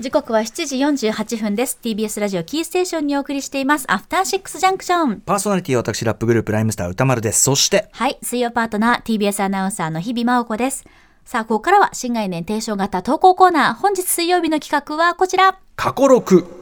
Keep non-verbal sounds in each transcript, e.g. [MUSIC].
時刻は7時48分です。TBS ラジオキーステーションにお送りしています。アフターシックスジャンクション。パーソナリティは私、ラップグループ、ライムスター歌丸です。そして、はい。水曜パートナー、TBS アナウンサーの日々真央子です。さあ、ここからは新概念提唱型投稿コーナー。本日水曜日の企画はこちら。過去6。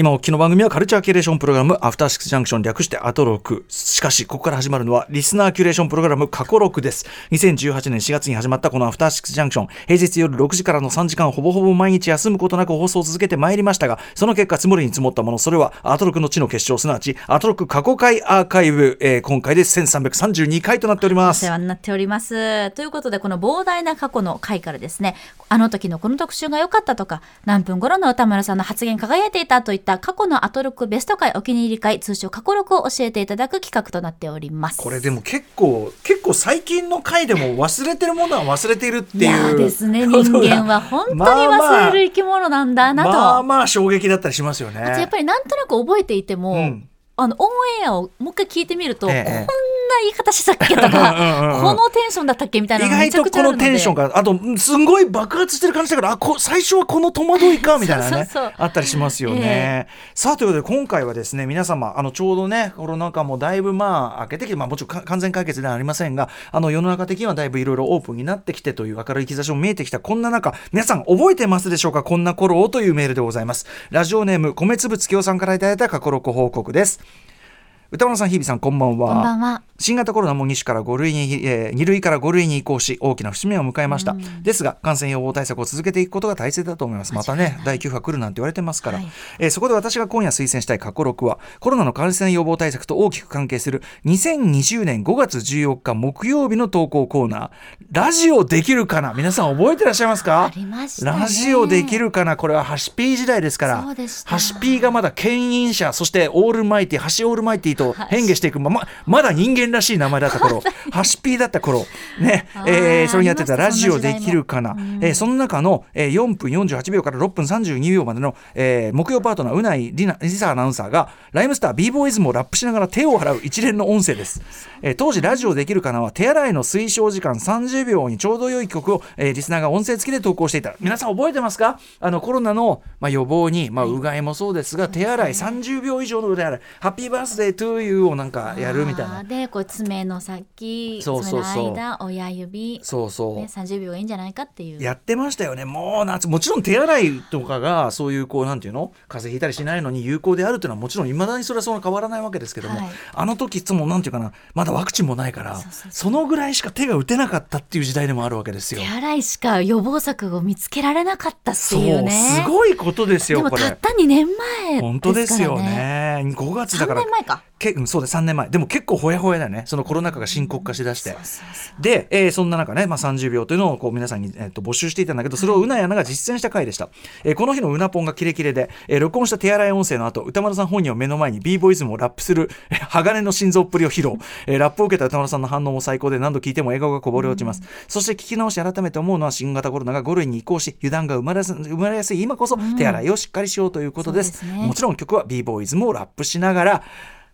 今お聞きの番組はカルチャーキュレーションプログラムアフターシックスジャンクション略してアトロク。しかしここから始まるのはリスナーキュレーションプログラム過去6です。2018年4月に始まったこのアフターシックスジャンクション。平日夜6時からの3時間ほぼほぼ毎日休むことなく放送を続けてまいりましたがその結果積もりに積もったものそれはアトロクの地の結晶すなわちアトロク過去回アーカイブ、えー今回で1332回となっております。お世話になっております。ということで、この膨大な過去の回からですね、あの時のこの特集が良かったとか、何分頃の歌村さんの発言輝いていたといった過去のアトロックベスト回お気に入り回、通称過去録を教えていただく企画となっております。これでも結構結構最近の回でも忘れてるものは忘れているっていうですね、人間は本当に忘れる生き物なんだなと。まあまあ衝撃だったりしますよねあとやっぱりなんとなく覚えていても、うんあのオンエアをもう一回聞いてみると、ええこんな言い方してたっけとか [LAUGHS] うんこのテンションだったっけみたいな意外とこのテンションがあとうんすんごい爆発してる感じだからあこ最初はこの戸惑いかみたいなね [LAUGHS] あったりしますよね。さあということで今回はですね皆様あのちょうどねコロナ禍もだいぶまあ明けてきて、まあ、もちろんか完全解決ではありませんがあの世の中的にはだいぶいろいろオープンになってきてという明るい兆しも見えてきたこんな中皆さん覚えてますでしょうか？こんな頃をというメールでございます。ラジオネーム米粒月夫さんからいただいた過去録報告です。歌丸さん日比さんこんばんは。こんばんは。新型コロナも2種から5類に、えー、2類から5類に移行し大きな節目を迎えました、ですが感染予防対策を続けていくことが大切だと思います。またね第9波来るなんて言われてますから、はい。えーそこで私が今夜推薦したい過去6はコロナの感染予防対策と大きく関係する2020年5月14日木曜日の投稿コーナーラジオできるかな？皆さん覚えてらっしゃいますか？ありましたね。ラジオできるかな？これはハシピー時代ですから。ハシピーがまだ牽引者そしてオールマイティハシオールマイティと変化していく。まままだ人間らしい名前だった頃。[LAUGHS] ハシピーだった頃。ね。えーそれにやってたラジオできるかな、えーその中の、えー4分48秒から6分32秒までの、えー木曜パートナーうないりなりさアナウンサーがライムスター b ボーイズムをラップしながら手を洗う一連の音声です、えー当時ラジオできるかなは手洗いの推奨時間30秒にちょうど良い曲を、えーリスナーが音声付きで投稿していた。皆さん覚えてますか？あのコロナの、まあ、予防に、まあ、うがいもそうですが、手洗い30秒以上の手洗い。 Happy Birthday to You をなんかやるみたいな。でこう爪の先そうそうそう。間親指、そうそう、ね、30秒がいいんじゃないかっていう。やってましたよね。もう夏もちろん手洗いとかがそういうこうなんていうの？風邪ひいたりしないのに有効であるっていうのはもちろんいまだにそれはそんな変わらないわけですけども、はい。あの時いつもなんていうかなまだワクチンもないからそうそうそう。そのぐらいしか手が打てなかったっていう時代でもあるわけですよ。手。洗いしか予防策を見つけられなかったってそういうねすごいことですよこれ。でもたった2年前ですからね。本当ですよね。5月だか3ら年前かけうんそうです3年前。でも結構ほやほやだよね。そのコロナ禍が深刻化しだして。で、えーそんな中ね、まあ、30秒というのをこう皆さんに、えー、と募集していたんだけどそれをうないアナが実践した回でした、えーこの日のうなぽんがキレキレで、えー録音した手洗い音声の後歌丸さん本人を目の前に b ボイズムをラップするえー鋼の心臓っぷりを披露、えーラップを受けた歌丸さんの反応も最高で何度聞いても笑顔がこぼれ落ちます、そして聞き直し改めて思うのは新型コロナが5類に移行し油断が生まれやす生まれやすい今こそ手洗いをしっかりしようということです,、そうですね。もちろん曲は b ボーイズムをラップしながら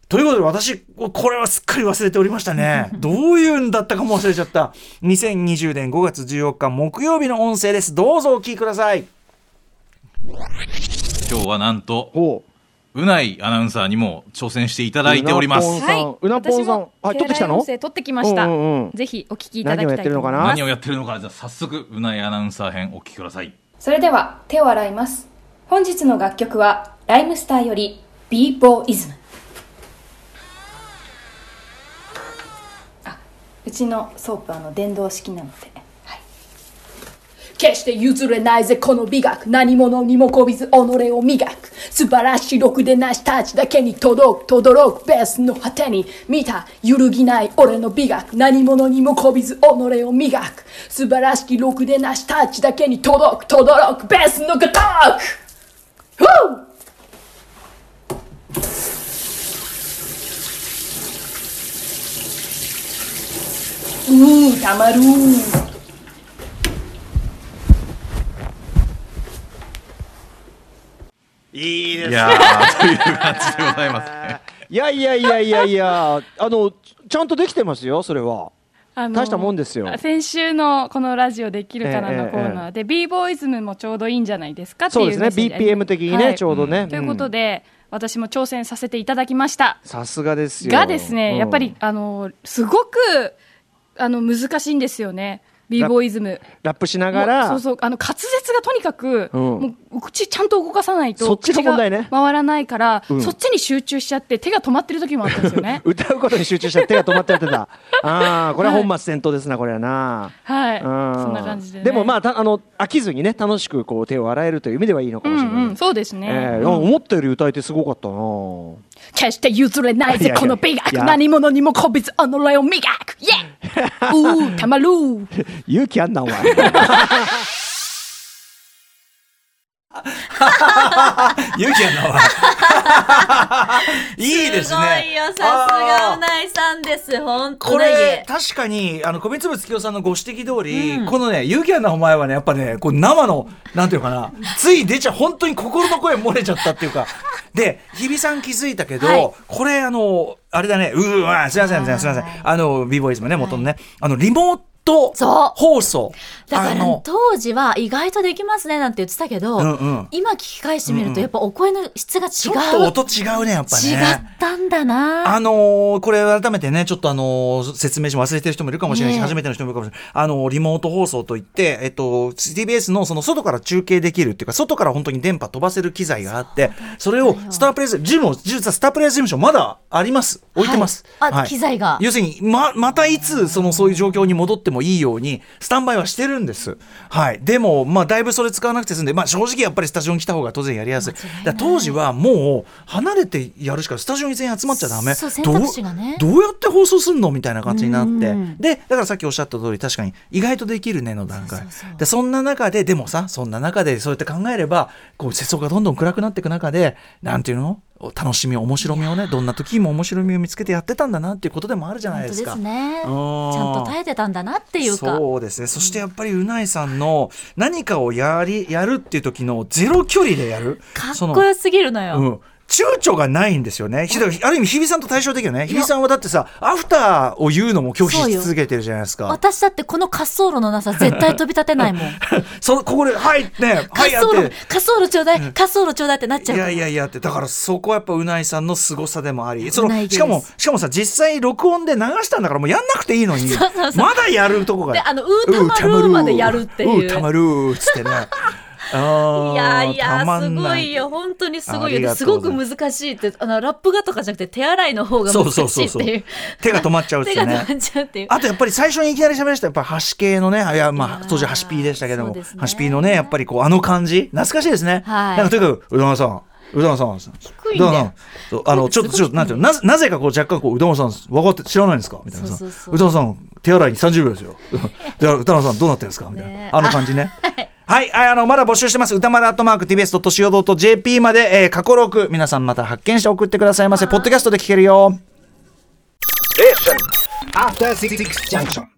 ということで私これはすっかり忘れておりましたね。[LAUGHS] どういうんだったかも忘れちゃった。2020年5月14日木曜日の音声です。どうぞお聞きください。今日はなんとほう。ないアナウンサーにも挑戦していただいております。うなぽんさん。うなぽんさんあ撮ってきたの？撮ってきました、うんうんうん。ぜひお聞きいただき何をたい。と思いますやってるのかな？何をやってるのかじゃあ早速うないアナウンサー編お聞きください。それでは手を洗います。本日の楽曲はライムスターより b ボーイズムうちのソープあの電動式なので。はい。決して譲れないぜこの美学。何者にもこびず己を磨く。素晴らしいろくでなしたちだけに届く轟くベースの果てに見た揺るぎない俺の美学。何者にもこびず己を磨く。素晴らしきろくでなしたちだけに届く。轟くベースのごとく。ふううーたまるーいいでいやーという感じでございますね。いやいやいやいやいやあのちゃんとできてますよそれは。あの大したもんですよ。先週のこのラジオできるかなのコーナーで、b ボーイズムもちょうどいいんじゃないですかっていうそうですね BPM 的にね、はい。ちょうどね、ということんで、私も挑戦させていただきました。さすがですよ。がですね、うんやっぱり、あの、すごく、あの、難しいんですよね。ボーイズム。ラップしながら。そうそう、あの、滑舌がとにかく、うん。もう、口ちゃんと動かさないと、そっちが問題ね。回らないから、うん。そっちに集中しちゃって、手が止まってる時もあったんですよね。[LAUGHS] 歌うことに集中して手が止まってやってた。ああこれは本末転倒ですなこれはな。はい。うん。そんな感じで、ね。でもまあたあの飽きずにね楽しくこう手を洗えるという意味ではいいのかもしれない、うんうん、そうですね。えー思ったより歌えてすごかったな。決して譲れないぜこの美学。何者にもこびず己を磨く。イェイうーたまるー勇気あんなお前。勇気あんなわ [LAUGHS] いいですすごねいよ、さすがうないさんです。本当こね。れ確かにあの米粒月夫さんのご指摘通り、このね勇気あんなお前はねやっぱねこう生のなんていうかな。つい出ちゃう本当に心の声漏れちゃったっていうかで日比さん気づいたけど、はい。これあのあれだね。うーわすいませんすいませんすいません。あの b ボーイズもね元のね、あのリモートそう。放送。だから当時は意外とできますねなんて言ってたけど、うんうん。今聞き返してみるとやっぱお声の質が違う。ちょっと音違うねやっぱね。違ったんだな。あのーこれ改めてね、ちょっとあのー説明し忘れてる人もいるかもしれないし、ねえ。初めての人もいるかもしれない。あのーリモート放送といって、えっと、TBS のその外から中継できるっていうか、外から本当に電波飛ばせる機材があって、それをスタープレイス、ジムも、実はスタープレイス事務所まだあります。置いてます。はい。あ機材が。要するに、ま、またいつ、その、そういう状況に戻ってもいいように、スタンバイはしてるんです。はい。でも、まあ、だいぶそれ使わなくて済んで、まあ、正直やっぱりスタジオに来た方が当然やりやすい。いだ当時はもう、離れてやるしか、スタジオに全員集まっちゃダメ。そう選択肢がねどうやって放送すんのみたいな感じになってうんでだからさっきおっしゃった通り確かに意外とできるねの段階でそんな中ででもさそんな中でそうやって考えればこう世相がどんどん暗くなっていく中でなんていうの？楽しみ面白みをねどんな時も面白みを見つけてやってたんだなっていうことでもあるじゃない本当ですですか。ね。ちゃんうんと耐えてたんだなっていうか。そうですねそしてやっぱりうないさんの何かをやりやるっていう時のゼロ距離でやるかっこよすぎるのよ。うん躊躇がないんですよね。ある意味、日比さんと対照的よね。日比さんはだってさ、アフターを言うのも拒否し続けてるじゃないですか。私だってこの滑走路のなさ絶対飛び立てないもん。[LAUGHS] そここで、はい、ね、滑走路、滑て。走路ちょうだい、滑走路ちょうだいってなっちゃいうから。やいやいやって、だからそこはやっぱうないさんの凄さでもあり、そうの、しかも、しかもさ、実際録音で流したんだからもうやんなくていいのに、そうそうそうまだやるとこが。であのうーたまるーまでやるっていううーたまるーっつってね。いやいたやすごいよ。本当にすごいよ。す。ごく難しいってあのラップがとかじゃなくて手洗いの方が難しいっていう。手が止まっちゃうっていうね。手が止まっちゃうっていう。あとやっぱり最初にいきなり喋らせたやっぱ端系のね、いやまあ当時端ピーでしたけども、ね。端ピーのね、やっぱりこうあの感じ、懐かしいですね。はい。なんかとにかく、うどんさん、うどんさん、低いんだようどんさんそうあの、ちょっと、ちょっと、なんていうの、なぜ、なぜかこう若干こう、うどんさん、分かって、知らないんですか？みたいな。さ。そうそうそう。うどんさん、手洗いに30秒ですよ。[LAUGHS] で、うどんさんどうなってるんですか？みたいね。な。あの感じね。はい、ああの、まだ募集してます。歌丸アットマーク tbs.co.jp まで、えー、過去6、皆さんまた発見して送ってくださいませ。ポッドキャストで聞けるよ。Junction.